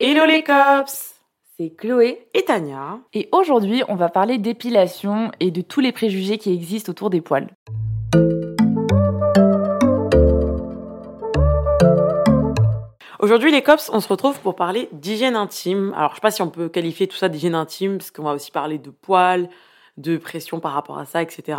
Hello les cops C'est Chloé Et Tania et aujourd'hui on va parler d'épilation et de tous les préjugés qui existent autour des poils. Aujourd'hui les cops, on se retrouve pour parler d'hygiène intime. Alors je sais pas si on peut qualifier tout ça d'hygiène intime, parce qu'on va aussi parler de poils, de pression par rapport à ça, etc.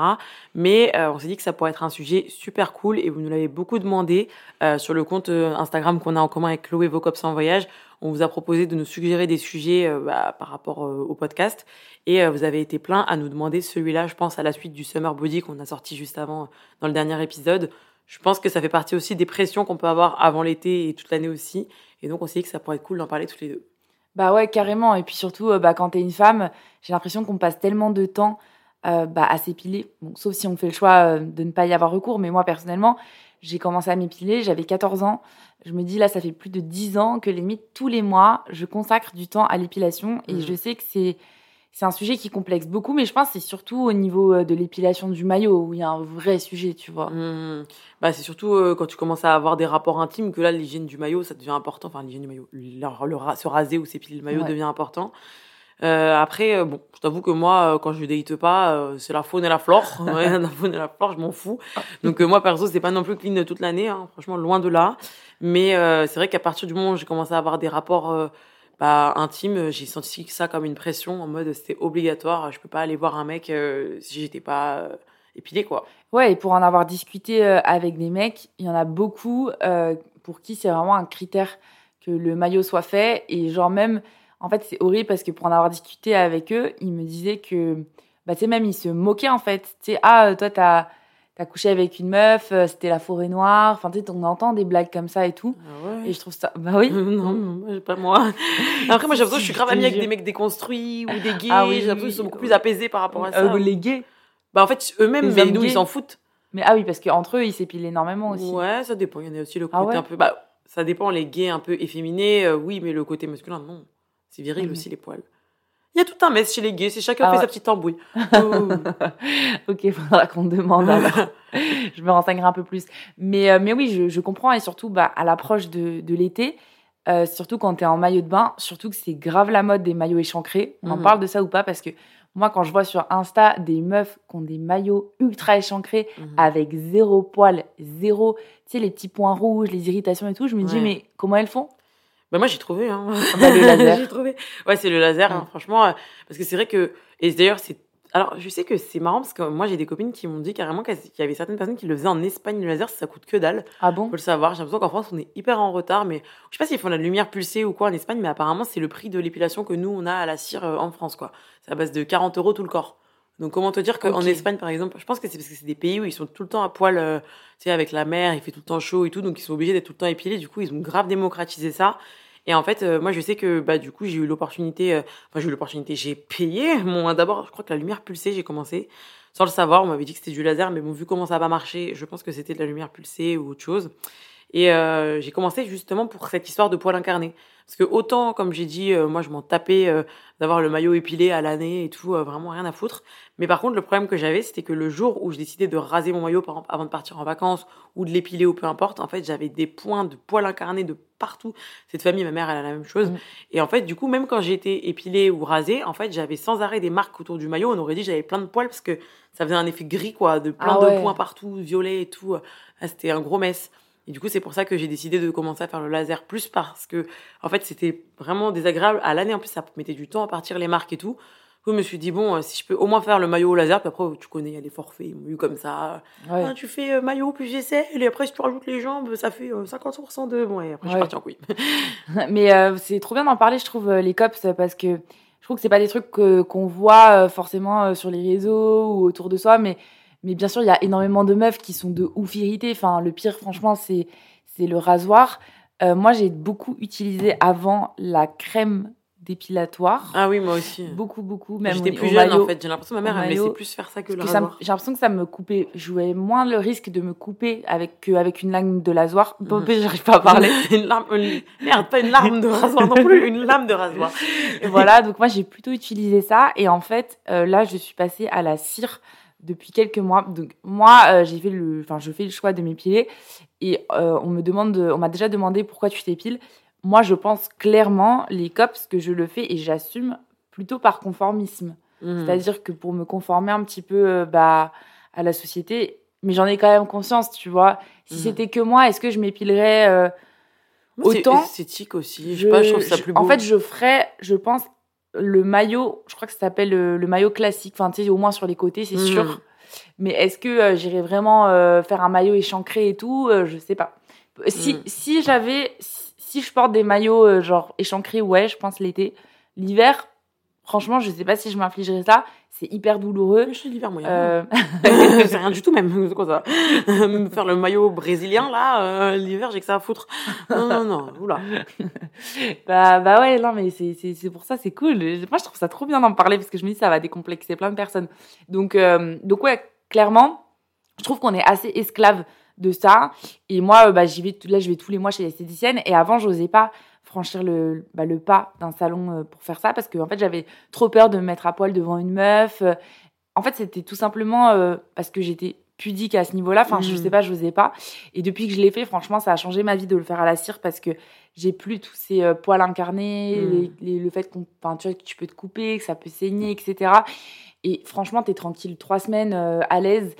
Mais euh, on s'est dit que ça pourrait être un sujet super cool et vous nous l'avez beaucoup demandé euh, sur le compte euh, Instagram qu'on a en commun avec Chloé Vos Cops en voyage. On vous a proposé de nous suggérer des sujets euh, bah, par rapport euh, au podcast et euh, vous avez été plein à nous demander celui-là, je pense à la suite du Summer Body qu'on a sorti juste avant dans le dernier épisode. Je pense que ça fait partie aussi des pressions qu'on peut avoir avant l'été et toute l'année aussi. Et donc on s'est dit que ça pourrait être cool d'en parler tous les deux. Bah ouais carrément et puis surtout bah, quand t'es une femme j'ai l'impression qu'on passe tellement de temps bah, à s'épiler, sauf si on fait le choix de ne pas y avoir recours mais moi personnellement j'ai commencé à m'épiler, j'avais 14 ans, je me dis là ça fait plus de 10 ans que limite tous les mois je consacre du temps à l'épilation et Mhm. je sais que c'est c'est un sujet qui complexe beaucoup mais je pense que c'est surtout au niveau euh, de l'épilation du maillot où il y a un vrai sujet tu vois. Mmh. Bah, c'est surtout euh, quand tu commences à avoir des rapports intimes que là, l'hygiène du maillot, ça devient important. Enfin, l'hygiène du maillot, le, se raser ou s'épiler le maillot Ouais. devient important. Euh, après, euh, bon, je t'avoue que moi, euh, quand je date pas, euh, c'est la faune et la flore. Ouais, la faune et la flore, je m'en fous. Donc, moi, perso, c'est pas non plus clean toute l'année, hein, franchement, loin de là. Mais euh, c'est vrai qu'à partir du moment où j'ai commencé à avoir des rapports euh, bah, intimes, j'ai senti ça comme une pression en mode c'était obligatoire. Je peux pas aller voir un mec euh, si j'étais pas euh, épilé, quoi. Ouais, et pour en avoir discuté euh, avec des mecs, il y en a beaucoup euh, pour qui c'est vraiment un critère que le maillot soit fait. Et genre même, en fait, c'est horrible parce que pour en avoir discuté avec eux, ils me disaient que, bah tu sais, même ils se moquaient en fait. Tu sais, ah, euh, toi, t'as as couché avec une meuf, euh, c'était la forêt noire. Enfin, tu sais, on entend des blagues comme ça et tout. Ah ouais. Et je trouve ça... Bah oui. non, pas moi. Après, moi, j'ai l'impression que je suis grave amie avec des mecs déconstruits ou des gays. Ah oui, j'ai l'impression qu'ils sont beaucoup plus apaisés par rapport à ça. Euh, les gays. Bah, en fait, eux-mêmes, mais nous, gays. ils s'en foutent. Mais ah oui, parce qu'entre eux, ils s'épilent énormément aussi. Ouais, ça dépend. Il y en a aussi le côté Ah ouais un peu. Bah, ça dépend, les gays un peu efféminés, euh, oui, mais le côté masculin, non. C'est viril Mhm. aussi, les poils. Il y a tout un mess chez les gays, c'est chacun Ah fait ouais. sa petite embrouille. Ouh. ok, faudra qu'on demande alors. je me renseignerai un peu plus. Mais, euh, mais oui, je, je comprends et surtout bah, à l'approche de, de l'été, euh, surtout quand tu es en maillot de bain, surtout que c'est grave la mode des maillots échancrés. On en Mhm. parle de ça ou pas? Parce que moi, quand je vois sur Insta des meufs qui ont des maillots ultra échancrés Mhm. avec zéro poil, zéro, tu sais, les petits points rouges, les irritations et tout, je me dis, mais comment elles font? Bah moi j'ai trouvé hein. bah, le laser. j'ai trouvé. Ouais, c'est le laser hein, franchement euh, parce que c'est vrai que et d'ailleurs c'est alors je sais que c'est marrant parce que moi j'ai des copines qui m'ont dit carrément qu'elles- qu'il y avait certaines personnes qui le faisaient en Espagne le laser, ça coûte que dalle. Ah bon? Faut le savoir, j'ai l'impression qu'en France on est hyper en retard mais je sais pas s'ils font la lumière pulsée ou quoi en Espagne mais apparemment c'est le prix de l'épilation que nous on a à la cire euh, en France quoi. C'est à base de 40 euros tout le corps. Donc comment te dire qu'en. Espagne par exemple, je pense que c'est parce que c'est des pays où ils sont tout le temps à poil, euh, tu sais avec la mer, il fait tout le temps chaud et tout, donc ils sont obligés d'être tout le temps épilés. Du coup ils ont grave démocratisé ça. Et en fait, euh, moi, je sais que bah du coup, j'ai eu l'opportunité. euh, Enfin, j'ai eu l'opportunité. J'ai payé mon. D'abord, je crois que la lumière pulsée, j'ai commencé sans le savoir. On m'avait dit que c'était du laser, mais bon, vu comment ça va marcher, je pense que c'était de la lumière pulsée ou autre chose. Et euh, j'ai commencé justement pour cette histoire de poil incarné. Parce que autant, comme j'ai dit, euh, moi, je m'en tapais euh, d'avoir le maillot épilé à l'année et tout, vraiment rien à foutre. Mais par contre, le problème que j'avais, c'était que le jour où je décidais de raser mon maillot, avant de partir en vacances, ou de l'épiler ou peu importe, en fait, j'avais des points de poils incarnés de partout. Cette famille, ma mère, elle a la même chose. Mm. Et en fait, du coup, même quand été épilée ou rasée, en fait, j'avais sans arrêt des marques autour du maillot. On aurait dit j'avais plein de poils parce que ça faisait un effet gris, quoi, de plein Ah ouais. de points partout, violet et tout. Ah, c'était un gros mess. Et du coup, c'est pour ça que j'ai décidé de commencer à faire le laser plus parce que, en fait, c'était vraiment désagréable. À l'année, en plus, ça mettait du temps à partir les marques et tout. Je me suis dit, bon, euh, si je peux au moins faire le maillot au laser, puis après, tu connais, il y a des forfaits, ils m'ont eu comme ça. Ouais. Ah, tu fais euh, maillot plus j'essaie, et après, si tu rajoutes les jambes, ça fait euh, 50% de. Bon, et après, je suis Ouais. partie en couille. Mais euh, c'est trop bien d'en parler, je trouve, euh, les cops, parce que je trouve que c'est pas des trucs qu'on voit euh, forcément euh, sur les réseaux ou autour de soi, mais, mais bien sûr, il y a énormément de meufs qui sont de ouf irritées. Enfin, le pire, franchement, c'est c'est le rasoir. Euh, moi, j'ai beaucoup utilisé avant la crème dépilatoire. Ah oui, moi aussi. Beaucoup, beaucoup. Même J'étais plus jeune maillot. en fait. J'ai l'impression que ma mère elle me laissait plus faire ça que le rasoir. J'ai l'impression que ça me coupait. Je jouais moins le risque de me couper avec, qu'avec une lame de rasoir. Bon, Mhm. j'arrive pas à parler. une larme, une- Merde, pas une larme de rasoir non plus, une lame de rasoir. Et voilà, donc moi j'ai plutôt utilisé ça. Et en fait, euh, là, je suis passée à la cire depuis quelques mois. Donc moi, euh, j'ai fait le, enfin, je fais le choix de m'épiler. Et euh, on me demande, de- on m'a déjà demandé pourquoi tu t'épiles. Moi, je pense clairement les cops que je le fais et j'assume plutôt par conformisme. Mhm. C'est-à-dire que pour me conformer un petit peu euh, bah, à la société, mais j'en ai quand même conscience, tu vois. Si Mhm. c'était que moi, est-ce que je m'épilerais Moi, c'est autant? esthétique aussi. Je sais pas, je trouve ça je- plus beau. En fait, je ferais, je pense, le maillot, je crois que ça s'appelle le, le maillot classique, enfin, tu sais, au moins sur les côtés, c'est Mhm. sûr. Mais est-ce que euh, j'irais vraiment euh, faire un maillot échancré et tout? Euh, Je sais pas. Si, Mhm. si j'avais, si, si je porte des maillots euh, genre échancrés, ouais, je pense l'été. L'hiver, franchement, je sais pas si je m'infligerais ça. C'est hyper douloureux. je suis y a Euh, rien. c'est rien du tout même. C'est quoi ça Me Faire le maillot brésilien là, euh, l'hiver, j'ai que ça à foutre. Non, non, non. Oula. bah, bah ouais, non, mais c'est, c'est, c'est pour ça, c'est cool. Moi, je trouve ça trop bien d'en parler parce que je me dis, ça va décomplexer plein de personnes. Donc, euh, donc ouais, clairement, je trouve qu'on est assez esclave de ça. Et moi, euh, bah, j'y vais, là, je vais tous les mois chez l'esthéticienne. Et avant, j'osais pas franchir le, bah, le pas d'un salon euh, pour faire ça parce que, en fait, j'avais trop peur de me mettre à poil devant une meuf. Euh, En fait, c'était tout simplement euh, parce que j'étais pudique à ce niveau-là. Enfin, je Mhm. sais pas, je n'osais pas. Et depuis que je l'ai fait, franchement, ça a changé ma vie de le faire à la cire parce que j'ai plus tous ces euh, poils incarnés, Mm. les- les- le fait qu'on, enfin, tu vois, que tu peux te couper, que ça peut saigner, etc. Et franchement, t'es tranquille trois semaines euh, à l'aise.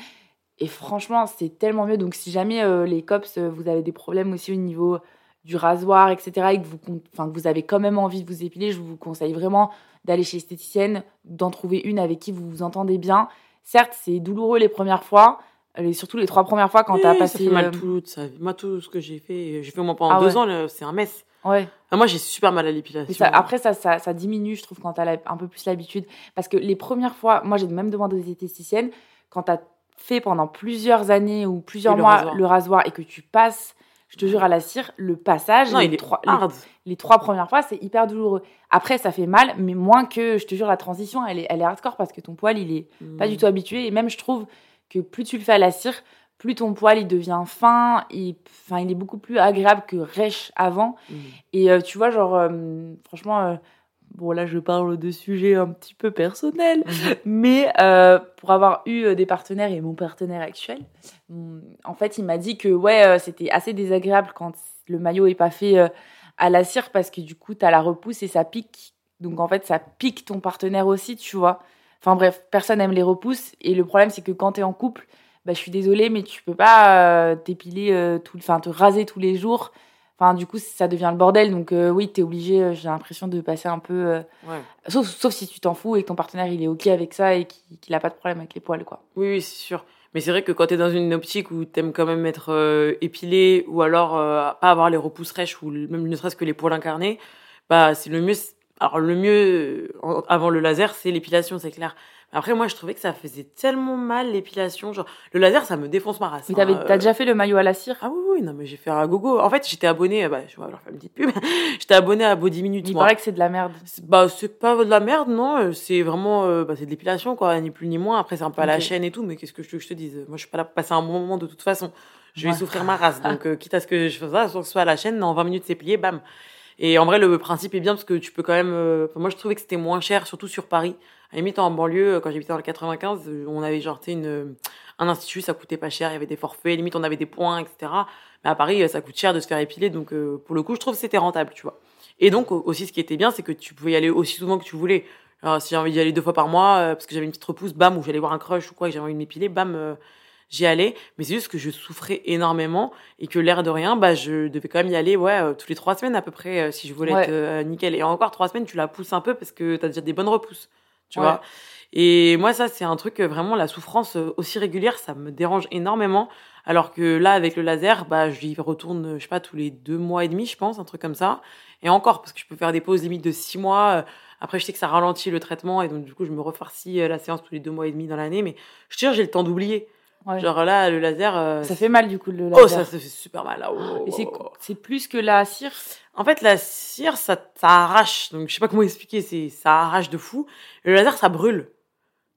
Et franchement, c'est tellement mieux. Donc, si jamais euh, les cops, euh, vous avez des problèmes aussi au niveau du rasoir, etc., et que vous, que vous avez quand même envie de vous épiler, je vous conseille vraiment d'aller chez l'esthéticienne, d'en trouver une avec qui vous vous entendez bien. Certes, c'est douloureux les premières fois, et surtout les trois premières fois quand Oui, t'as ça passé. fait mal euh, toute sa vie. Moi, tout ce que j'ai fait, j'ai fait au moins pendant Ah deux ouais. ans, c'est un mess. Ouais. Ah, moi, j'ai super mal à l'épilation. Ça, après, ça, ça, ça diminue, je trouve, quand tu as un peu plus l'habitude. Parce que les premières fois, moi, j'ai même demandé aux esthéticiennes, quand tu as fait pendant plusieurs années ou plusieurs le mois rasoir. le rasoir et que tu passes, je te jure, à la cire, le passage, non, les, il est trois, les, trois premières fois, c'est hyper douloureux. Après, ça fait mal, mais moins que, je te jure, la transition, elle est, elle est hardcore parce que ton poil, il est pas du tout habitué. Et même, je trouve que plus tu le fais à la cire, plus ton poil, il devient fin, et, enfin, il est beaucoup plus agréable que rêche avant. Mm. Et euh, tu vois, genre, euh, franchement, euh, bon, là, je parle de sujets un petit peu personnels, mais euh, pour avoir eu euh, des partenaires et mon partenaire actuel, hum, en fait, il m'a dit que, ouais, euh, c'était assez désagréable quand le maillot est pas fait à la cire parce que du coup, tu as la repousse et ça pique. Donc, en fait, ça pique ton partenaire aussi, tu vois. Enfin, bref, personne aime les repousses. Et le problème, c'est que quand tu es en couple, bah, je suis désolée, mais tu peux pas t'épiler, tout, enfin, te raser tous les jours. Enfin, du coup, ça devient le bordel. Donc, euh, oui, tu es obligé, euh, j'ai l'impression de passer un peu. euh, Ouais. sauf, sauf si tu t'en fous et que ton partenaire, il est OK avec ça et qu'il qu'il a pas de problème avec les poils, quoi. Oui, oui, c'est sûr. Mais c'est vrai que quand t'es dans une optique où t'aimes quand même être euh, épilé ou alors pas avoir les repousses rêches ou même ne serait-ce que les poils incarnés, bah c'est le mieux. Alors le mieux avant le laser, c'est l'épilation, c'est clair. Après moi, je trouvais que ça faisait tellement mal l'épilation. Genre le laser, ça me défonce ma race. Mais hein, t'avais, euh. t'as déjà fait le maillot à la cire? Ah oui, oui, non mais j'ai fait un gogo. En fait, j'étais abonnée, bah je vais leur faire une petite pub. j'étais abonnée à Body Minute. Il moi. paraît que c'est de la merde. C'est- Bah, c'est pas de la merde, non. euh, C'est vraiment, euh, bah, c'est de l'épilation, quoi, ni plus ni moins. Après, c'est un peu à la chaîne et tout, mais qu'est-ce que je, te- je te dise? Moi, je suis pas là pour passer un bon moment de toute façon. Je vais Ouais. souffrir ma race. Donc, euh, quitte à ce que je fasse ça, soit que ce soit à la chaîne, en 20 minutes, c'est plié, bam. Et en vrai, le principe est bien parce que tu peux quand même. euh, moi, je trouvais que c'était moins cher, surtout sur Paris. À la limite, en banlieue, quand j'habitais dans le 95, euh, on avait genre, une, un institut, ça coûtait pas cher, il y avait des forfaits, limite, on avait des points, etc. Mais à Paris, euh, ça coûte cher de se faire épiler, donc euh, pour le coup, je trouve que c'était rentable, tu vois. Et donc, au- aussi, ce qui était bien, c'est que tu pouvais y aller aussi souvent que tu voulais. Alors, si j'ai envie d'y aller deux fois par mois, euh, parce que j'avais une petite repousse, bam, ou j'allais voir un crush ou quoi, que j'avais envie de m'épiler, bam, euh, j'y allais. Mais c'est juste que je souffrais énormément et que l'air de rien, bah, je devais quand même y aller, ouais, euh, tous les trois semaines à peu près, euh, si je voulais Ouais. être euh, nickel. Et encore trois semaines, tu la pousses un peu parce que t'as déjà des bonnes repousses, tu Ouais. vois. Et moi, ça, c'est un truc, euh, vraiment, la souffrance euh, aussi régulière, ça me dérange énormément. Alors que là, avec le laser, bah, j'y retourne, je sais pas, tous les deux mois et demi, je pense, un truc comme ça. Et encore, parce que je peux faire des pauses limite de six mois. euh, Après, je sais que ça ralentit le traitement et donc, du coup, je me refarcis euh, la séance tous les deux mois et demi dans l'année. Mais je te jure, j'ai le temps d'oublier. Ouais. Genre là, le laser. euh, Ça fait mal du coup le laser. Oh, ça, ça fait super mal. là. Oh, Et c'est oh, oh. c'est plus que la cire? En fait, la cire, ça, ça arrache. Donc, je sais pas comment expliquer. C'est, ça arrache de fou. Le laser, ça brûle.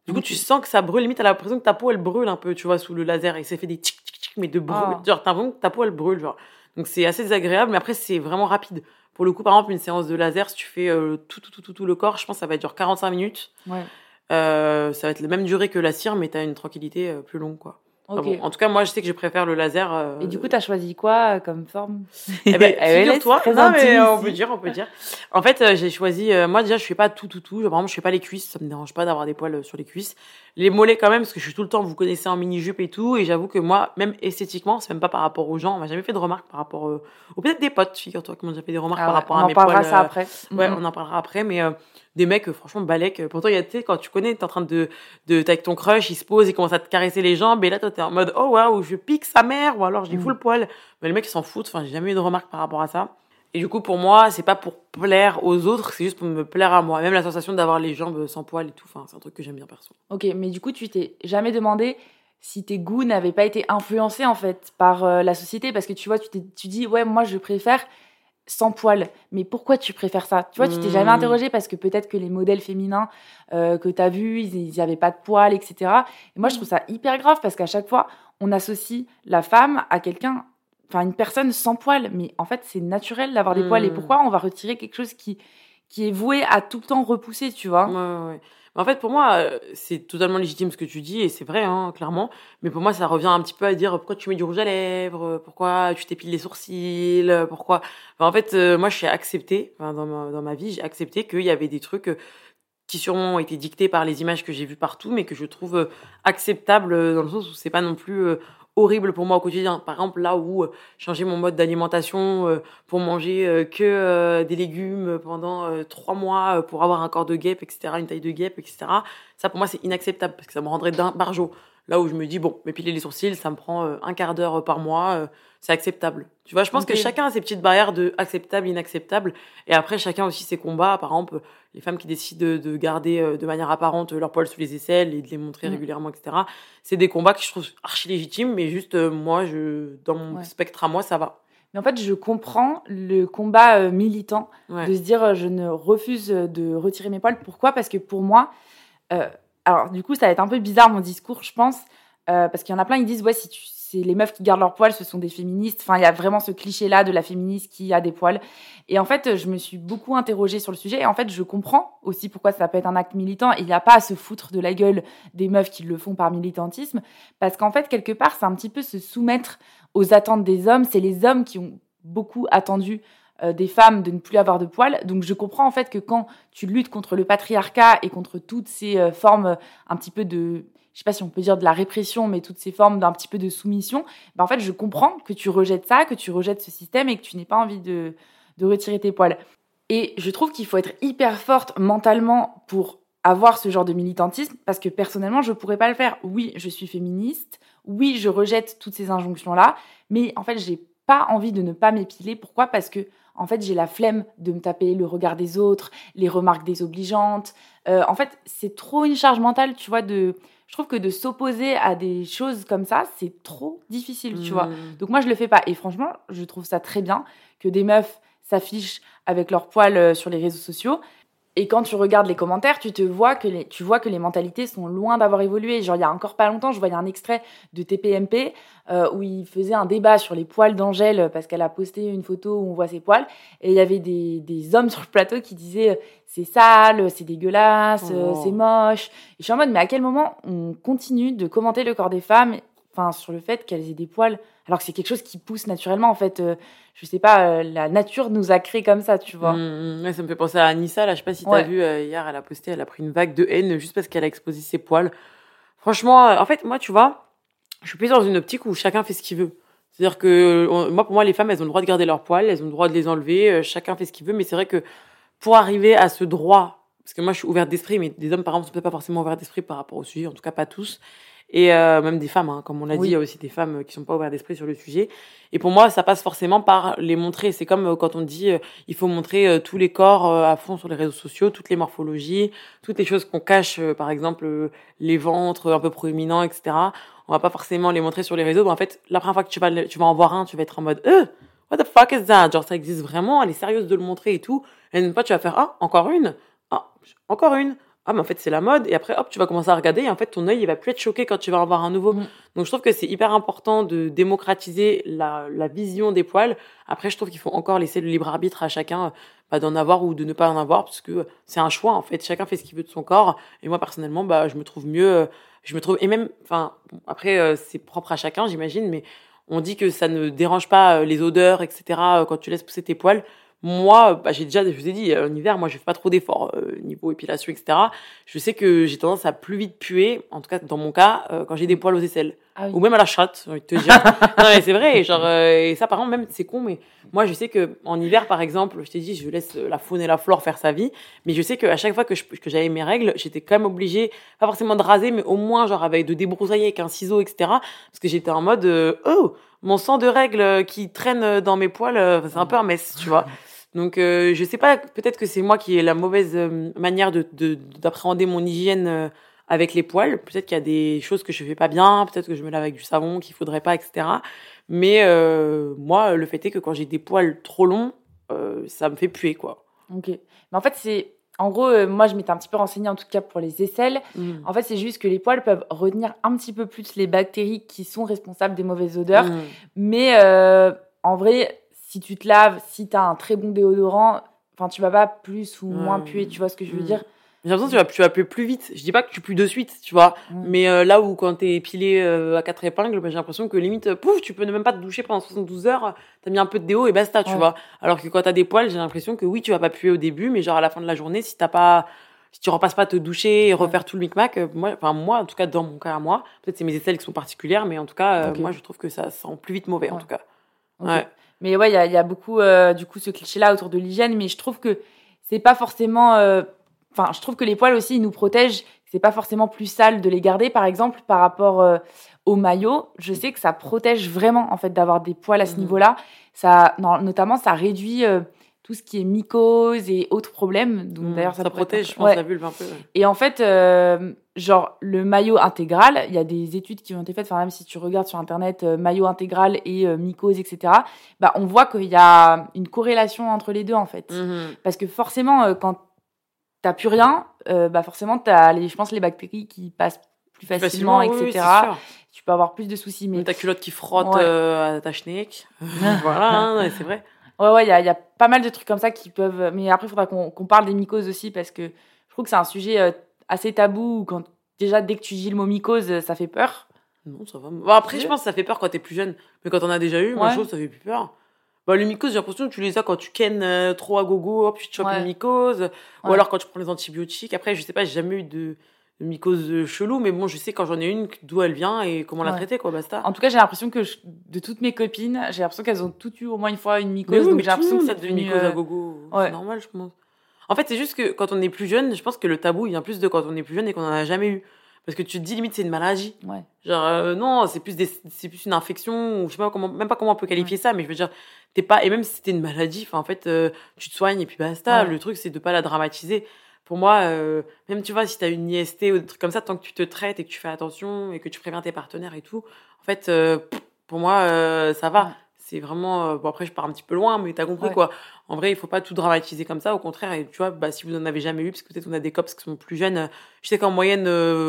Du coup, tu sens que ça brûle. Limite, t'as l'impression que ta peau, elle brûle un peu, tu vois, sous le laser. Et ça fait des tic, tic, tic, mais de brûle. Ah. Genre, t'as l'impression que ta peau, elle brûle, genre. Donc, c'est assez désagréable. Mais après, c'est vraiment rapide. Pour le coup, par exemple, une séance de laser, si tu fais euh, tout, tout, tout, tout, tout le corps, je pense que ça va durer 45 minutes. Ouais. Euh, ça va être la même durée que la cire, mais t'as une tranquillité euh, plus longue, quoi. Bon. En tout cas, moi, je sais que je préfère le laser. euh, Et du coup, t'as choisi quoi euh, comme forme eh ben, figure-toi, non mais euh, on peut dire, on peut dire. En fait, j'ai choisi, moi déjà, je fais pas tout, tout, tout. Exemple, je fais pas les cuisses, ça me dérange pas d'avoir des poils sur les cuisses. Les mollets quand même, parce que je suis tout le temps, vous connaissez, en mini jupe et tout. Et j'avoue que moi, même esthétiquement, c'est même pas par rapport aux gens. On m'a jamais fait de remarques par rapport, euh, ou peut-être des potes, figure-toi, qui m'ont déjà fait des remarques Ah par rapport On à en mes parlera poils. ça euh, après. Ouais, on en parlera après, mais euh, des mecs, euh, franchement, balèques. euh, Pourtant, il y a, tu sais, quand tu connais, t'es en train de, de, t'es avec ton crush, il se pose, il commence à te caresser les jambes, et là, toi, t'es en mode, oh waouh, je pique sa mère, ou alors j'ai Mm. full poil. Mais les mecs, ils s'en foutent, enfin, j'ai jamais eu de remarques par rapport à ça. Et du coup, pour moi, c'est pas pour plaire aux autres, c'est juste pour me plaire à moi. Même la sensation d'avoir les jambes sans poil et tout, enfin, c'est un truc que j'aime bien perso. Ok, mais du coup, tu t'es jamais demandé si tes goûts n'avaient pas été influencés en fait par euh, la société? Parce que tu vois, tu, t'es- tu dis ouais, moi je préfère sans poil. Mais pourquoi tu préfères ça? Tu vois, tu t'es jamais Hmm. interrogé parce que peut-être que les modèles féminins euh, que tu as vus, ils, ils avaient pas de poils, etc. Et moi, je trouve ça hyper grave parce qu'à chaque fois, on associe la femme à quelqu'un, enfin une personne sans poils. Mais en fait, c'est naturel d'avoir des Hmm. poils. Et pourquoi on va retirer quelque chose qui qui est voué à tout le temps repousser, tu vois? Ouais, ouais, ouais. En fait, pour moi, euh, c'est totalement légitime ce que tu dis, et c'est vrai, hein, clairement. Mais pour moi, ça revient un petit peu à dire pourquoi tu mets du rouge à lèvres, pourquoi tu t'épiles les sourcils, pourquoi. En fait, euh, moi, acceptée, enfin, dans, ma, vie, j'ai accepté qu'il y avait des trucs euh, qui sûrement ont été dictés par les images que j'ai vues partout, mais que je trouve acceptables dans le sens où c'est pas non plus horrible pour moi au quotidien. Par exemple, là où euh, changer mon mode d'alimentation euh, pour manger euh, que des légumes pendant trois mois pour avoir un corps de guêpe, etc., une taille de guêpe, etc. Ça, pour moi, c'est inacceptable parce que ça me rendrait d'un barjot. Là où je me dis, bon, m'épiler les sourcils, ça me prend euh, un quart d'heure par mois, euh, c'est acceptable. Tu vois, je pense que chacun a ses petites barrières de acceptable, inacceptable. Et après, chacun aussi ses combats. Par exemple, les femmes qui décident de, de garder euh, de manière apparente leurs poils sous les aisselles et de les montrer Mm. régulièrement, etc. C'est des combats que je trouve archi légitimes, mais juste, euh, moi, je, dans mon Ouais. spectre à moi, ça va. Mais en fait, je comprends le combat euh, militant Ouais. de se dire euh, je ne refuse de retirer mes poils. Pourquoi? Parce que pour moi, euh, alors du coup, ça va être un peu bizarre mon discours, je pense, euh, parce qu'il y en a plein qui disent ouais, si c'est les meufs qui gardent leurs poils, ce sont des féministes. Enfin, il y a vraiment ce cliché-là de la féministe qui a des poils. Et en fait, je me suis beaucoup interrogée sur le sujet. Et en fait, je comprends aussi pourquoi ça peut être un acte militant. Il n'y a pas à se foutre de la gueule des meufs qui le font par militantisme, parce qu'en fait, quelque part, c'est un petit peu se soumettre aux attentes des hommes. C'est les hommes qui ont beaucoup attendu euh, des femmes de ne plus avoir de poils. Donc je comprends en fait que quand tu luttes contre le patriarcat et contre toutes ces euh, formes euh, un petit peu de, je sais pas si on peut dire de la répression, mais toutes ces formes d'un petit peu de soumission, ben en fait je comprends que tu rejettes ça, que tu rejettes ce système et que tu n'aies pas envie de, de retirer tes poils. Et je trouve qu'il faut être hyper forte mentalement pour avoir ce genre de militantisme parce que personnellement je pourrais pas le faire. Oui, je suis féministe, oui, je rejette toutes ces injonctions là, mais en fait, j'ai pas envie de ne pas m'épiler. Pourquoi? Parce que en fait, j'ai la flemme de me taper le regard des autres, les remarques désobligeantes. Euh, en fait, c'est trop une charge mentale, tu vois. De, je trouve que de s'opposer à des choses comme ça, c'est trop difficile, tu vois. Mm. Donc moi, je le fais pas. Et franchement, je trouve ça très bien que des meufs s'affichent avec leurs poils euh, sur les réseaux sociaux. Et quand tu regardes les commentaires, tu te vois que les, tu vois que les mentalités sont loin d'avoir évolué. Genre, il y a encore pas longtemps, je voyais un extrait de TPMP euh, où il faisait un débat sur les poils d'Angèle parce qu'elle a posté une photo où on voit ses poils. Et il y avait des, des hommes sur le plateau qui disaient euh, c'est sale, c'est dégueulasse, euh, Oh. c'est moche. Et je suis en mode, mais à quel moment on continue de commenter le corps des femmes enfin, sur le fait qu'elles aient des poils alors que c'est quelque chose qui pousse naturellement en fait euh, je sais pas euh, la nature nous a créé comme ça tu vois Mm, mm. Ouais, ça me fait penser à Anissa, là, je sais pas si t'as Ouais. vu, euh, hier, elle a posté, elle a pris une vague de haine juste parce qu'elle a exposé ses poils. Franchement, euh, en fait, moi, tu vois, je suis plus dans une optique où chacun fait ce qu'il veut. C'est-à-dire que, on- moi, pour moi, les femmes, elles ont le droit de garder leurs poils, elles ont le droit de les enlever, chacun fait ce qu'il veut, mais c'est vrai que pour arriver à ce droit, parce que moi, je suis ouverte d'esprit, mais des hommes, par exemple, sont peut-être pas forcément ouverts d'esprit par rapport au sujet, en tout cas pas tous. Et euh, même des femmes, hein, comme on l'a Oui. dit, il y a aussi des femmes euh, qui sont pas ouvertes d'esprit sur le sujet. Et pour moi, ça passe forcément par les montrer. C'est comme euh, quand on dit, euh, il faut montrer euh, tous les corps à fond sur les réseaux sociaux, toutes les morphologies, toutes les choses qu'on cache, par exemple les ventres un peu proéminents, etc. on va pas forcément les montrer sur les réseaux. Mais en fait, la première fois que tu vas, tu vas en voir un, tu vas être en mode, euh, what the fuck is that? Genre, ça existe vraiment, elle est sérieuse de le montrer et tout. Et une fois, tu vas faire, ah, encore une. Ah, encore une. Ah, mais en fait, c'est la mode. Et après, hop, tu vas commencer à regarder. Et en fait, ton œil, il va plus être choqué quand tu vas en voir un nouveau. Mm. Donc, je trouve que c'est hyper important de démocratiser la, la vision des poils. Après, je trouve qu'il faut encore laisser le libre arbitre à chacun, euh, bah, d'en avoir ou de ne pas en avoir, parce que c'est un choix, en fait. Chacun fait ce qu'il veut de son corps. Et moi, personnellement, bah, je me trouve mieux. euh, Je me trouve, et même, enfin, après, euh, c'est propre à chacun, j'imagine, mais on dit que ça ne dérange pas les odeurs, etc., quand tu laisses pousser tes poils. Moi, bah, j'ai déjà, je vous ai dit, euh, en hiver, moi, je fais pas trop d'efforts euh, niveau épilation, etc. Je sais que j'ai tendance à plus vite puer, en tout cas dans mon cas, euh, quand j'ai des poils aux aisselles. Ah oui. Ou même à la chatte, j'ai envie de te dire. non, mais c'est vrai, genre, euh, et ça, par exemple, même, c'est con, mais moi, je sais que en hiver, par exemple, je t'ai dit, je laisse euh, la faune et la flore faire sa vie, mais je sais qu'à chaque fois que je- que j'avais mes règles, j'étais quand même obligée, pas forcément de raser, mais au moins, genre, avec de débroussailler avec un ciseau, etc. Parce que j'étais en mode, euh, oh, mon sang de règles qui traîne dans mes poils, euh, c'est un peu un mess, tu vois. Donc, euh, je sais pas, peut-être que c'est moi qui ai la mauvaise euh, manière de de- d'appréhender mon hygiène euh, avec les poils. Peut-être qu'il y a des choses que je fais pas bien, peut-être que je me lave avec du savon qu'il faudrait pas, etc. Mais euh, moi, le fait est que quand j'ai des poils trop longs, euh, ça me fait puer, quoi. Ok. Mais en fait, c'est. En gros, euh, moi, je m'étais un petit peu renseignée, en tout cas pour les aisselles. En fait, c'est juste que les poils peuvent retenir un petit peu plus les bactéries qui sont responsables des mauvaises odeurs. Mm. Mais euh, en vrai, si tu te laves, si tu as un très bon déodorant, enfin, tu vas pas plus ou moins puer, tu vois ce que je veux Mm. dire? J'ai l'impression que tu vas, tu vas puer plus vite. Je dis pas que tu pues de suite, tu vois. Mm. Mais euh, là où quand t'es épilé euh, à quatre épingles, bah, j'ai l'impression que limite, pouf, tu peux ne même pas te doucher pendant 72 heures. T'as mis un peu de déo et basta, tu vois. Alors que quand t'as des poils, j'ai l'impression que oui, tu vas pas puer au début, mais genre à la fin de la journée, si t'as pas, si tu repasses pas te doucher et refaire tout le micmac, euh, moi, enfin moi, en tout cas dans mon cas à moi, peut-être c'est mes aisselles qui sont particulières, mais en tout cas, euh, moi je trouve que ça sent plus vite mauvais en tout cas. Ouais. Mais ouais, il y a, il y a beaucoup, euh, du coup, ce cliché-là autour de l'hygiène, mais je trouve que c'est pas forcément. euh, Enfin, je trouve que les poils aussi, ils nous protègent. C'est pas forcément plus sale de les garder, par exemple, par rapport euh, au maillot. Je sais que ça protège vraiment, en fait, d'avoir des poils à ce Mhm. niveau-là. Ça, non, notamment, ça réduit tout ce qui est mycose et autres problèmes. Donc, Mm. d'ailleurs, ça, ça pourrait être protège, je pense, Ouais. la vulve un peu. ouais. Et en fait, euh, genre, le maillot intégral, il y a des études qui ont été faites, enfin, même si tu regardes sur Internet, euh, maillot intégral et euh, mycose, etc., bah, on voit qu'il y a une corrélation entre les deux, en fait. Mhm. Parce que forcément, euh, quand t'as plus rien, bah, forcément, t'as, les, je pense, les bactéries qui passent plus facilement, oui, etc. oui, tu peux avoir plus de soucis. Mais ta culotte qui frotte Ouais. à ta schneck. voilà, c'est vrai. Ouais, ouais, il y a, il y a pas mal de trucs comme ça qui peuvent. Mais après, il faudra qu'on parle des mycoses aussi parce que je trouve que c'est un sujet euh, assez tabou. Quand déjà, dès que tu dis le mot mycose, euh, ça fait peur. Non, ça va. Bon, après, je pense que ça fait peur quand t'es plus jeune. Mais quand on a déjà eu, moi, Ouais. je trouve que ça fait plus peur. Bah, le mycose, j'ai l'impression que tu les as quand tu kennes euh, trop à gogo, hop, tu te chopes Ouais. une mycose. Ou alors quand tu prends les antibiotiques. Après, je sais pas, j'ai jamais eu de mycose chelou, mais bon, je sais quand j'en ai une, d'où elle vient et comment la traiter, quoi, basta. En tout cas, j'ai l'impression que je- de toutes mes copines, j'ai l'impression qu'elles ont toutes eu au moins une fois une mycose. Mais oui, donc j'ai l'impression que le monde c'est a des devenu. mycoses euh, à gogo. ouais. C'est normal, je pense. En fait, c'est juste que quand on est plus jeune, je pense que le tabou, il vient plus de quand on est plus jeune et qu'on en a jamais eu. Parce que tu te dis, limite, c'est une maladie. Ouais. Genre, euh, non, c'est plus, des, c'est plus une infection, ou je sais pas comment, même pas comment on peut qualifier ça, mais je veux dire, t'es pas, et même si c'était une maladie, enfin, en fait, euh, tu te soignes et puis basta. Ouais. Le truc, c'est de pas la dramatiser. Pour moi, euh, même tu vois, si t'as une IST ou des trucs comme ça, tant que tu te traites et que tu fais attention et que tu préviens tes partenaires et tout, en fait, euh, pour moi, euh, ça va. C'est vraiment, bon, après, je pars un petit peu loin, mais t'as compris, Ouais. quoi. En vrai, il faut pas tout dramatiser comme ça. Au contraire, et tu vois, bah, si vous en avez jamais eu, parce que peut-être on a des cops qui sont plus jeunes, je sais qu'en moyenne,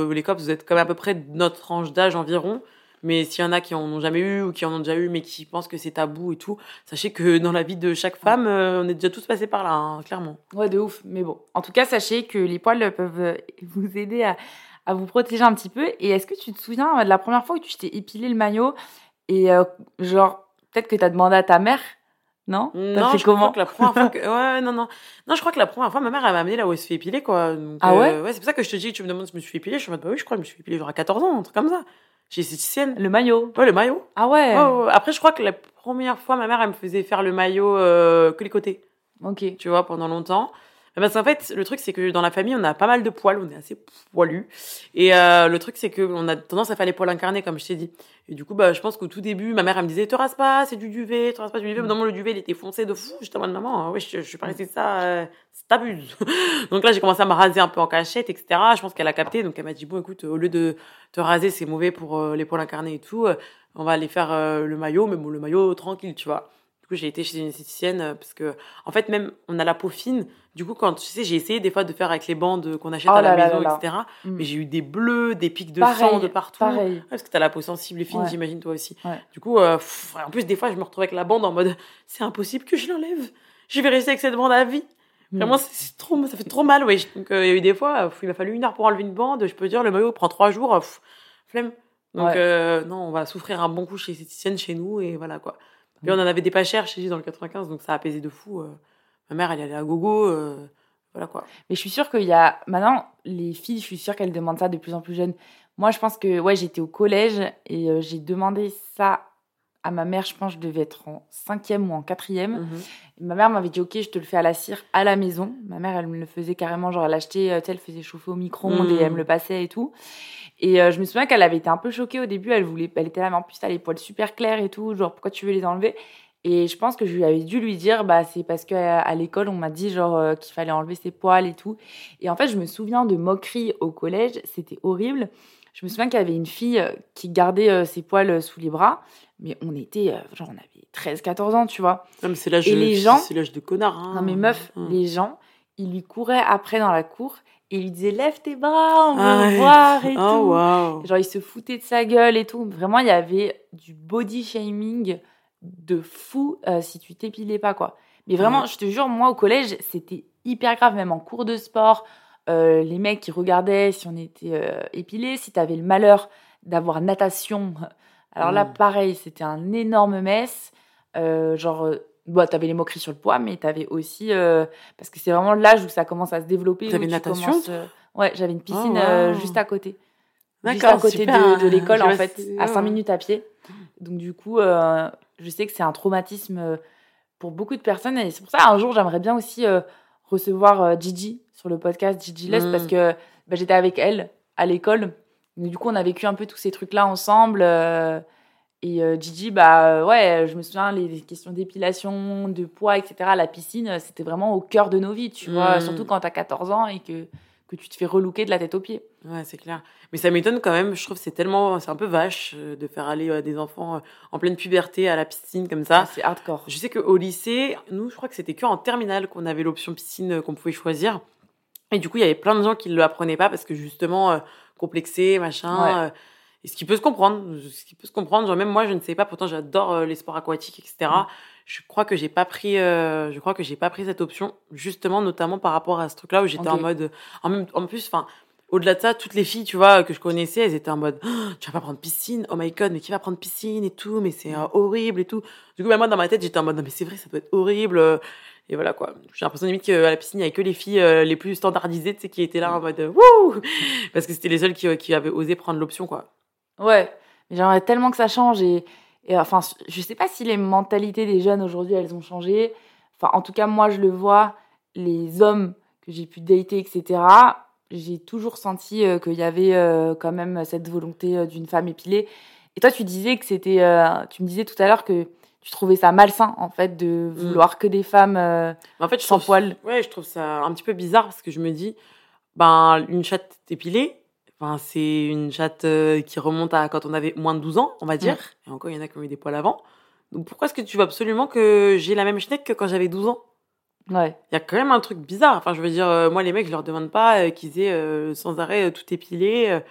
les cops, vous êtes même à peu près de notre tranche d'âge environ. Mais s'il y en a qui en ont jamais eu ou qui en ont déjà eu, mais qui pensent que c'est tabou et tout, sachez que dans la vie de chaque femme, euh, on est déjà tous passés par là, hein, clairement. Ouais, de ouf. Mais bon. En tout cas, sachez que les poils peuvent euh, vous aider à, à vous protéger un petit peu. Et est-ce que tu te souviens de la première fois où tu t'es épilé le maillot et euh, genre, peut-être que t'as demandé à ta mère Non? Non, fait je crois que la première fois que... Ouais, non, non. Non, je crois que la première fois, ma mère, elle m'a amené là où elle se fait épiler, quoi. Donc, Ah ouais? euh, Ouais, c'est pour ça que je te dis, tu me demandes si je me suis fait épiler. Je suis en mode, bah oui, je crois que je me suis fait épiler genre à 14 ans, un truc comme ça. J'ai esthéticienne. Le maillot. Ouais, le maillot. Ah ouais. Après, je crois que la première fois, ma mère, elle me faisait faire le maillot euh, que les côtés, Ok. tu vois, pendant longtemps. Parce qu'en fait, le truc, c'est que dans la famille, on a pas mal de poils, on est assez poilu. Et euh, le truc, c'est qu'on a tendance à faire les poils incarnés, comme je t'ai dit. Et du coup, bah, je pense qu'au tout début, ma mère, elle me disait, te rase pas, c'est du duvet, te rase pas du duvet. Mm. Non, le duvet, il était foncé de fou. J'étais en mode, maman, ouais, je, je suis pas restée ça, euh, t'abuses. donc là, j'ai commencé à me raser un peu en cachette, etc. Je pense qu'elle a capté. Donc elle m'a dit, bon, écoute, au lieu de te raser, c'est mauvais pour euh, les poils incarnés et tout. Euh, on va aller faire euh, le maillot, mais bon, le maillot tranquille, tu vois. Du coup, j'ai été chez une esthéticienne parce que, en fait, même on a la peau fine. Du coup, quand tu sais, j'ai essayé des fois de faire avec les bandes qu'on achète Oh à la là maison, là. etc. Mm. Mais j'ai eu des bleus, des pics de Pareil, sang de partout. pareil. Ouais, parce que t'as la peau sensible et fine, Ouais. j'imagine toi aussi. Ouais. Du coup, euh, pff, en plus, des fois, je me retrouve avec la bande en mode c'est impossible que je l'enlève. Je vais rester avec cette bande à vie. Mm. Vraiment, c'est- trop, ça fait trop mal, ouais. Donc, euh, il y a eu des fois, pff, il m'a fallu une heure pour enlever une bande. Je peux dire, le maillot prend trois jours, pff, flemme. Donc, euh, non, on va souffrir un bon coup chez l'esthéticienne chez nous et voilà quoi. Puis on en avait des pas chers chez lui dans le 95, donc ça a apaisé de fou. Ma mère, elle est allée à gogo, euh, voilà quoi. Mais je suis sûre qu'il y a. Maintenant, les filles, je suis sûre qu'elles demandent ça de plus en plus jeunes. Moi, je pense que, ouais, j'étais au collège et euh, j'ai demandé ça à ma mère. Je pense que je devais être en cinquième ou en quatrième. Mhm. Ma mère m'avait dit, OK, je te le fais à la cire à la maison. Ma mère, elle me le faisait carrément, genre, elle achetait, euh, elle faisait chauffer au micro-ondes Mhm. et elle me le passait et tout. Et euh, je me souviens qu'elle avait été un peu choquée au début. Elle voulait, elle était là, mais en plus, t'as les poils super clairs et tout. Genre, pourquoi tu veux les enlever? Et je pense que je lui avais dû lui dire, bah, c'est parce qu'à à l'école, on m'a dit, genre, euh, qu'il fallait enlever ses poils et tout. Et en fait, je me souviens de moqueries au collège. C'était horrible. Je me souviens qu'il y avait une fille euh, qui gardait euh, ses poils euh, sous les bras. Mais on était, euh, genre, on avait 13-14 ans, tu vois. Non, mais c'est l'âge Et de- les gens- c'est l'âge de connard. Hein. Non, mais meuf, Hum. les gens, ils lui couraient après dans la cour et ils lui disaient Lève tes bras, on veut Ah ouais. voir et Oh tout. Genre, ils se foutaient de sa gueule et tout. Vraiment, il y avait du body shaming de fou euh, si tu t'épilais pas, quoi. Mais vraiment, Ouais. je te jure, moi, au collège, c'était hyper grave, même en cours de sport. euh, les mecs qui regardaient si on était euh, épilé, si t'avais le malheur d'avoir natation. Alors là, pareil, c'était un énorme mess. Euh, genre, bah, t'avais les moqueries sur le poids, mais t'avais aussi. euh, parce que c'est vraiment l'âge où ça commence à se développer. T'avais où une tu natation commences, Ouais, j'avais une piscine Oh, wow. juste à côté. Juste à côté super. de, de l'école, en fait, à 5 ouais. minutes à pied. Donc, du coup, je sais que c'est un traumatisme euh, pour beaucoup de personnes. Et c'est pour ça, un jour, j'aimerais bien aussi euh, recevoir euh, Gigi sur le podcast Gigi Less Mm. parce que bah, j'étais avec elle à l'école. Du coup, on a vécu un peu tous ces trucs-là ensemble. euh, et Gigi, bah ouais, je me souviens, les, les questions d'épilation, de poids, etc. à la piscine, c'était vraiment au cœur de nos vies, tu vois. Mm. Surtout quand t'as 14 ans et que, que tu te fais relooker de la tête aux pieds. Ouais, c'est clair. Mais ça m'étonne quand même. Je trouve que c'est tellement, c'est un peu vache euh, de faire aller euh, des enfants euh, en pleine puberté à la piscine comme ça. c'est hardcore. Je sais qu'au lycée, nous, je crois que c'était que en terminale qu'on avait l'option piscine qu'on pouvait choisir. Et du coup, il y avait plein de gens qui ne le apprenaient pas parce que justement, complexé, machin. Ouais. Et ce qui peut se comprendre, ce qui peut se comprendre. Genre même moi, je ne sais pas. Pourtant, j'adore euh, les sports aquatiques, etc. Mm. Je crois que j'ai pas pris, euh, je crois que j'ai pas pris cette option, justement, notamment par rapport à ce truc-là où j'étais en mode, en même, en plus, enfin. Au-delà de ça, toutes les filles, tu vois, que je connaissais, elles étaient en mode, Oh, tu vas pas prendre piscine, oh my god, mais qui va prendre piscine et tout, mais c'est euh, horrible et tout. Du coup, bah, moi, dans ma tête, j'étais en mode, non, mais c'est vrai, ça doit être horrible. euh, Et voilà, quoi. J'ai l'impression limite qu'à la piscine, il y avait que les filles euh, les plus standardisées, tu sais, qui étaient là en mode, wouh! Parce que c'était les seules qui, qui avaient osé prendre l'option, quoi. Ouais, mais j'aimerais tellement que ça change et, et enfin, je sais pas si les mentalités des jeunes aujourd'hui elles ont changé. Enfin, en tout cas, moi je le vois, les hommes que j'ai pu dater, etc. J'ai toujours senti euh, qu'il y avait euh, quand même cette volonté euh, d'une femme épilée. Et toi, tu disais que c'était, tu me disais tout à l'heure que tu trouvais ça malsain en fait de vouloir que des femmes en fait, je sans trouve, poils. ouais, je trouve ça un petit peu bizarre parce que je me dis, ben, une chatte épilée, c'est une chatte euh, qui remonte à quand on avait moins de 12 ans, on va dire. Et encore, il y en a qui ont eu des poils avant. Donc pourquoi est-ce que tu veux absolument que j'ai la même schneck que quand j'avais 12 ans? Ouais. Il y a quand même un truc bizarre. Enfin, je veux dire, euh, moi, les mecs, je leur demande pas euh, qu'ils aient euh, sans arrêt tout épilé.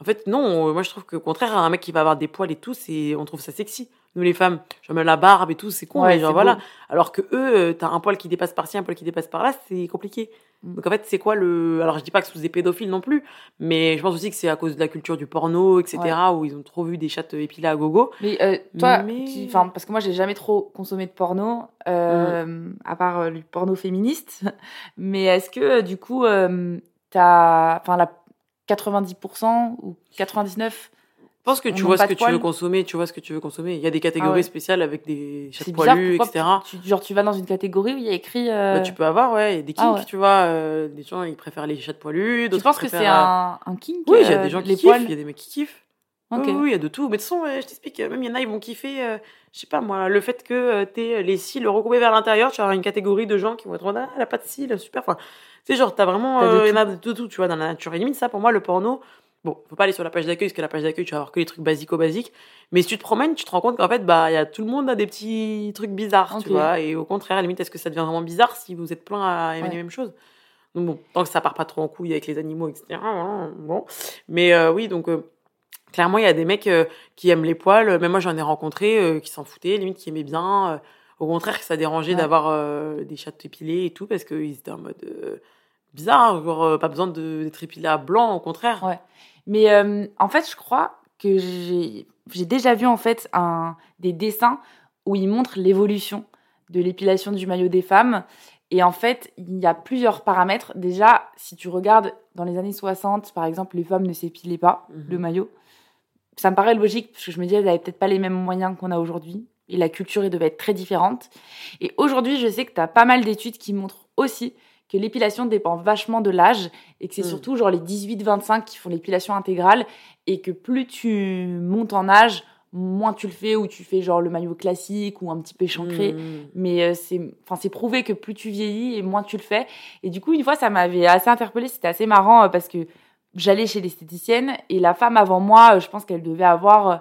En fait, non. moi, je trouve que, au contraire, un mec qui va avoir des poils et tout, c'est, on trouve ça sexy. Nous, les femmes, genre la barbe et tout, c'est con. Ouais, mais genre, c'est voilà. beau. Alors que eux, euh, t'as un poil qui dépasse par-ci, un poil qui dépasse par-là, c'est compliqué. Mm. Donc, en fait, c'est quoi le. Alors, je dis pas que c'est des pédophiles non plus, mais je pense aussi que c'est à cause de la culture du porno, etc., où ils ont trop vu des chattes épilées à gogo. Mais euh, toi, Mais- qui, enfin, parce que moi, j'ai jamais trop consommé de porno, euh, à part euh, du porno féministe. Mais est-ce que, euh, du coup, euh, t'as, enfin, la 90% ou 99 Je pense que tu On vois ce que tu veux consommer, tu vois ce que tu veux consommer. Il y a des catégories Ah ouais. spéciales avec des chats poilus, etc. tu, genre, tu vas dans une catégorie où il y a écrit. euh, Bah, tu peux avoir, ouais, il y a des kinks, Ah ouais. tu vois. euh, des gens, ils préfèrent les chats poilus. tu penses que c'est euh, un, un kink Oui, il y a euh, des gens qui les kiffent, il y a des mecs qui kiffent. Ok. Oui, oui, il y a de tout. Mais de toute façon, ouais, je t'explique, même il y en a, ils vont kiffer, euh, je sais pas moi, le fait que t'aies les cils recoupés vers l'intérieur, tu vas avoir une catégorie de gens qui vont être en ah, elle a pas de cils, super. Enfin, tu sais, genre, t'as vraiment, il y en a de tout, tu vois, dans la nature. Et limite, ça, pour moi, le porno, bon, faut pas aller sur la page d'accueil, parce que la page d'accueil, tu vas avoir que les trucs basico-basiques. Mais si tu te promènes, tu te rends compte qu'en fait, bah, il y a tout le monde a des petits trucs bizarres, tu vois. Et au contraire, limite, est-ce que ça devient vraiment bizarre si vous êtes plein à aimer Ouais. les mêmes choses? Donc bon, tant que ça part pas trop en couille avec les animaux, etc. Bon. Mais euh, oui, donc, euh, clairement, il y a des mecs euh, qui aiment les poils. Même moi, j'en ai rencontré qui s'en foutaient, limite qui aimaient bien. au contraire, que ça dérangeait Ouais. d'avoir des chats épilés et tout, parce qu'ils étaient en mode bizarre, genre euh, pas besoin de- d'être épilé à blanc, au contraire. Ouais. Mais euh, en fait, je crois que j'ai j'ai déjà vu en fait un, des dessins où ils montrent l'évolution de l'épilation du maillot des femmes. Et en fait, il y a plusieurs paramètres. Déjà, si tu regardes dans les années 60, par exemple, les femmes ne s'épilaient pas Mhm. le maillot. Ça me paraît logique parce que je me dis, elles n'avaient peut-être pas les mêmes moyens qu'on a aujourd'hui. Et la culture, elle devait être très différente. Et aujourd'hui, je sais que tu as pas mal d'études qui montrent aussi que l'épilation dépend vachement de l'âge et que c'est Mm. surtout genre les 18-25 qui font l'épilation intégrale et que plus tu montes en âge, moins tu le fais ou tu fais genre le maillot classique ou un petit peu échancré. Mmh. Mais euh, c'est enfin c'est prouvé que plus tu vieillis et moins tu le fais. Et du coup, une fois, ça m'avait assez interpellée. C'était assez marrant euh, parce que j'allais chez l'esthéticienne et la femme avant moi, euh, je pense qu'elle devait avoir euh,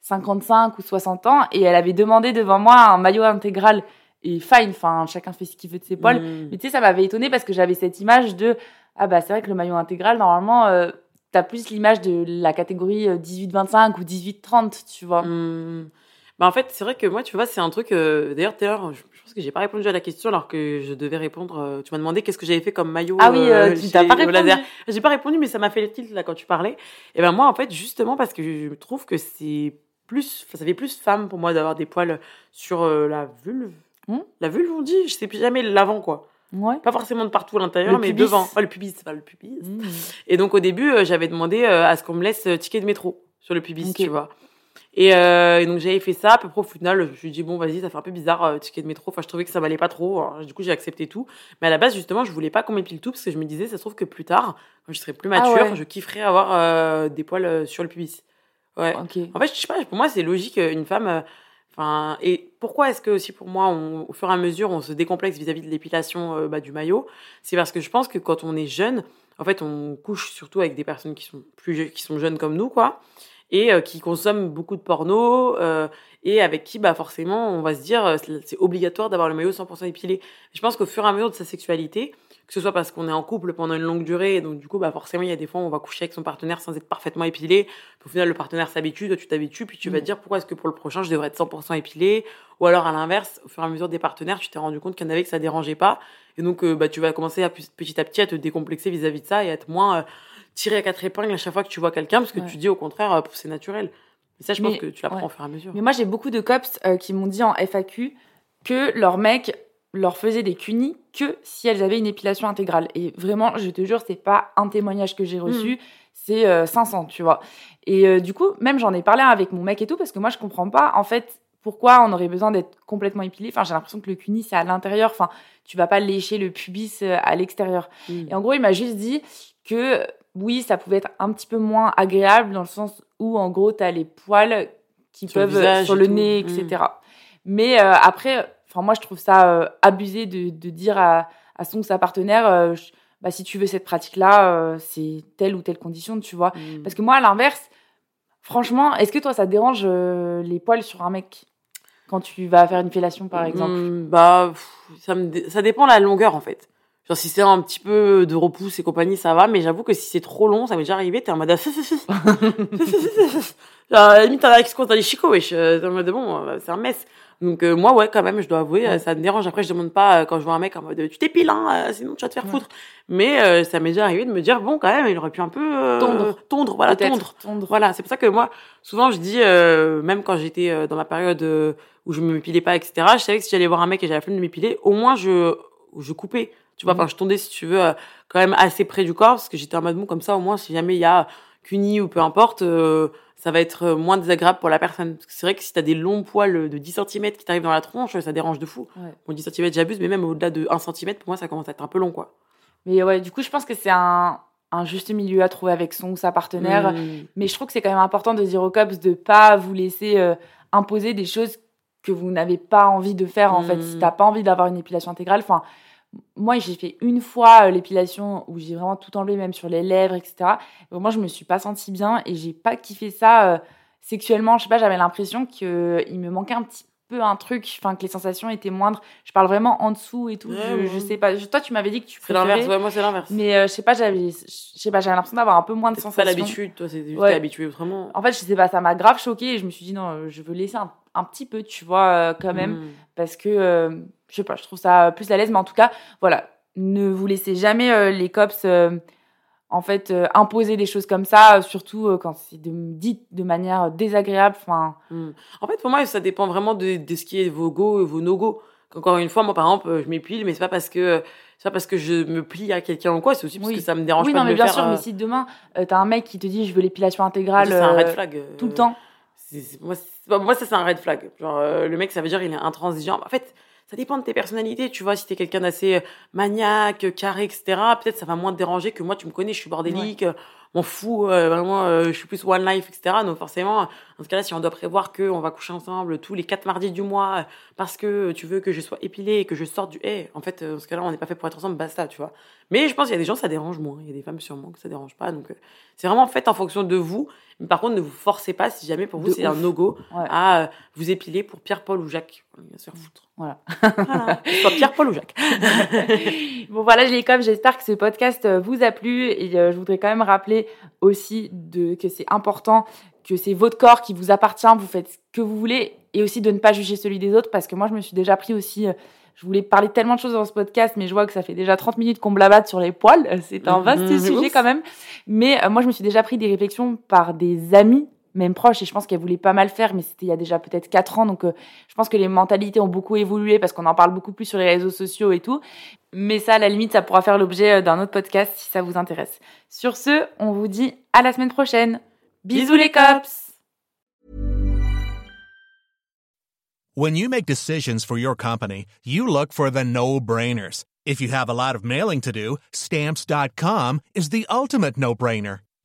55 ou 60 ans et elle avait demandé devant moi un maillot intégral. Et fine, enfin, chacun fait ce qu'il veut de ses poils. Mmh. Mais tu sais, ça m'avait étonnée parce que j'avais cette image de ah bah c'est vrai que le maillot intégral normalement euh, t'as plus l'image de la catégorie euh, 18-25 ou 18-30, tu vois. Mmh. Bah en fait, c'est vrai que moi, tu vois, c'est un truc. euh, D'ailleurs, l'heure, je, je pense que j'ai pas répondu à la question alors que je devais répondre. euh, tu m'as demandé qu'est-ce que j'avais fait comme maillot. Ah oui, euh, tu t'as pas répondu. J'ai pas répondu, mais ça m'a fait le tilt là quand tu parlais. Et ben moi, en fait, justement parce que je trouve que c'est plus, ça fait plus femme pour moi d'avoir des poils sur euh, la vulve. Hmm? La vulve, on dit, je sais plus jamais l'avant quoi. Ouais. Pas forcément de partout à l'intérieur, Le mais pubis. devant. Oh, le pubis, c'est pas le pubis. Mmh. Et donc au début, euh, j'avais demandé euh, à ce qu'on me laisse euh, ticket de métro sur le pubis, tu vois. Et, et donc j'avais fait ça, à peu près au final, je me suis dit bon vas-y, ça fait un peu bizarre ticket de métro. Enfin, je trouvais que ça m'allait pas trop. Alors, du coup, j'ai accepté tout. Mais à la base, justement, je voulais pas qu'on m'épile tout parce que je me disais, ça se trouve que plus tard, quand je serai plus Ah mature, ouais. je kifferais avoir des poils sur le pubis. Ouais. En fait, je sais pas, pour moi, c'est logique, une femme. Et pourquoi est-ce que aussi pour moi, on- au fur et à mesure, on se décomplexe vis-à-vis de l'épilation euh, bah, du maillot C'est parce que je pense que quand on est jeune, en fait, on couche surtout avec des personnes qui sont plus qui sont jeunes comme nous, quoi, et euh, qui consomment beaucoup de porno, euh, et avec qui, bah forcément, on va se dire, c'est obligatoire d'avoir le maillot 100% épilé. Je pense qu'au fur et à mesure de sa sexualité, que ce soit parce qu'on est en couple pendant une longue durée, et donc du coup, bah forcément, il y a des fois, où on va coucher avec son partenaire sans être parfaitement épilé. Puis au final, le partenaire s'habitue, toi tu t'habitues, puis tu vas Mm. te dire pourquoi est-ce que pour le prochain, je devrais être 100% épilé? Ou alors à l'inverse, au fur et à mesure des partenaires, tu t'es rendu compte qu'il y en avait que ça dérangeait pas. Et donc, euh, bah, tu vas commencer à, petit à petit à te décomplexer vis-à-vis de ça et à être moins euh, tiré à quatre épingles à chaque fois que tu vois quelqu'un, parce que Ouais. tu dis au contraire, euh, c'est naturel. Et ça, je pense Mais- que tu l'apprends ouais. au fur et à mesure. Mais moi, j'ai beaucoup de cops qui m'ont dit en FAQ que leur mec leur faisait des cunis que si elles avaient une épilation intégrale. Et vraiment, je te jure, c'est pas un témoignage que j'ai reçu, c'est euh, 500, tu vois. Et euh, du coup, même j'en ai parlé avec mon mec et tout, parce que moi, je comprends pas, en fait, pourquoi on aurait besoin d'être complètement épilé. Enfin, j'ai l'impression que le cuni, c'est à l'intérieur. Enfin, tu vas pas lécher le pubis euh, à l'extérieur. Mm. Et en gros, il m'a juste dit que oui, ça pouvait être un petit peu moins agréable dans le sens où, en gros, tu as les poils qui Sur peuvent sur le tout. nez, Mm. etc. Mais euh, après, enfin moi, je trouve ça euh, abusé de, de dire à, à son ou sa partenaire, euh, je- bah, si tu veux cette pratique-là, euh, c'est telle ou telle condition, tu vois. Mm. Parce que moi, à l'inverse, franchement, est-ce que toi, ça te dérange les poils sur un mec quand tu vas faire une fellation, par exemple? Mm, Bah, ça, me dé- ça dépend de la longueur en fait. Genre si c'est un petit peu de repousse et compagnie, ça va, mais j'avoue que si c'est trop long, ça m'est déjà arrivé, t'es en mode... Genre, à la limite, t'as qui se compte dans les chicots, wesh. T'es en mode, bon, c'est un mess. Donc euh, moi, ouais, quand même, je dois avouer, euh, ça me dérange. Après, je demande pas euh, quand je vois un mec en mode, tu t'épiles, hein, euh, sinon tu vas te faire Ouais. foutre. Mais euh, ça m'est déjà arrivé de me dire, bon, quand même, il aurait pu un peu... euh, Tondre. Tondre, voilà, tondre. tondre. Voilà, c'est pour ça que moi, souvent, je dis, euh, même quand j'étais dans ma période où je me m'épilais pas, etc., je savais que si j'allais voir un mec et j'avais la flemme de m'épiler, au moins je, je coupais. Tu vois, Mhm. enfin, je tondais, si tu veux, quand même assez près du corps, parce que j'étais en mode bon, comme ça, au moins, si jamais il y a CUNY ou peu importe, euh, ça va être euh, moins désagréable pour la personne. Parce que c'est vrai que si t'as des longs poils de 10 cm qui t'arrivent dans la tronche, ça dérange de fou. Ouais. Bon, 10 cm, j'abuse, mais même au-delà de 1 cm, pour moi, ça commence à être un peu long, quoi. Mais ouais, du coup, je pense que c'est un, un juste milieu à trouver avec son ou sa partenaire. Mm. Mais je trouve que c'est quand même important de dire aux cops de pas vous laisser euh, imposer des choses que vous n'avez pas envie de faire en fait. Si t'as pas envie d'avoir une épilation intégrale, enfin moi j'ai fait une fois euh, l'épilation où j'ai vraiment tout enlevé même sur les lèvres etc. Et moi je me suis pas sentie bien et j'ai pas kiffé ça euh, sexuellement. Je sais pas, j'avais l'impression que il me manquait un petit peu un truc, enfin que les sensations étaient moindres. Je parle vraiment en dessous et tout. Ouais, je, ouais. je sais pas. Je- toi tu m'avais dit que tu C'est l'inverse, préférais, ouais, moi, c'est l'inverse. mais euh, je sais pas, j'avais, je sais pas, j'avais l'impression d'avoir un peu moins de C'est pas sensations. l'habitude, toi, c'est juste habitué autrement. En fait, je sais pas, ça m'a grave choquée et je me suis dit non, euh, je veux laisser un, un petit peu, tu vois, euh, quand même, Mm. parce que euh, je sais pas, je trouve ça plus à l'aise, mais en tout cas, voilà, ne vous laissez jamais euh, les cops euh, en fait euh, imposer des choses comme ça, surtout quand c'est de, dit de manière désagréable. Enfin, Mm. En fait, pour moi, ça dépend vraiment de, de ce qui est vos go et vos no-go. Encore une fois, moi, par exemple, je m'épile, mais c'est pas parce que c'est pas parce que je me plie à quelqu'un ou quoi, c'est aussi parce Oui. que ça me dérange oui, pas non, de mais le bien faire. sûr, mais si demain t'as un mec qui te dit je veux l'épilation intégrale c'est un red flag. tout le temps, moi, ça, c'est un red flag. Genre, le mec, ça veut dire il est intransigeant. En fait, ça dépend de tes personnalités. Tu vois, si t'es quelqu'un d'assez euh, maniaque, euh, carré, etc., peut-être ça va moins te déranger que moi, tu me connais, je suis bordélique, euh, m'en fous, euh, vraiment, euh, je suis plus one life, etc. Donc, forcément, dans ce cas-là, si on doit prévoir que on va coucher ensemble tous les quatre mardis du mois euh, parce que tu veux que je sois épilée et que je sorte du hey, en fait, dans ce cas-là, on n'est pas fait pour être ensemble, basta, tu vois. Mais je pense qu'il y a des gens, ça dérange moins. Il y a des femmes sûrement que ça dérange pas. Donc, euh, c'est vraiment fait en fonction de vous. Mais par contre, ne vous forcez pas si jamais pour vous c'est un no-go Ouais. à vous épiler pour Pierre-Paul ou Jacques. Bien sûr, foutre. Voilà. Voilà. Soit Pierre-Paul ou Jacques. bon voilà les j'espère que ce podcast vous a plu et je voudrais quand même rappeler aussi de, que c'est important que c'est votre corps qui vous appartient, vous faites ce que vous voulez et aussi de ne pas juger celui des autres parce que moi je me suis déjà pris aussi, euh, je voulais parler tellement de choses dans ce podcast mais je vois que ça fait déjà 30 minutes qu'on blabate sur les poils, c'est un vaste Mhm, sujet ouf. quand même. Mais euh, moi je me suis déjà pris des réflexions par des amis même proches et je pense qu'elles voulaient pas mal faire mais c'était il y a déjà peut-être 4 ans donc euh, je pense que les mentalités ont beaucoup évolué parce qu'on en parle beaucoup plus sur les réseaux sociaux et tout mais ça, à la limite, ça pourra faire l'objet euh, d'un autre podcast si ça vous intéresse. Sur ce, on vous dit à la semaine prochaine. Bisous les cops When you make decisions for your company, you look for the no-brainers. If you have a lot of mailing to do, stamps.com is the ultimate no-brainer.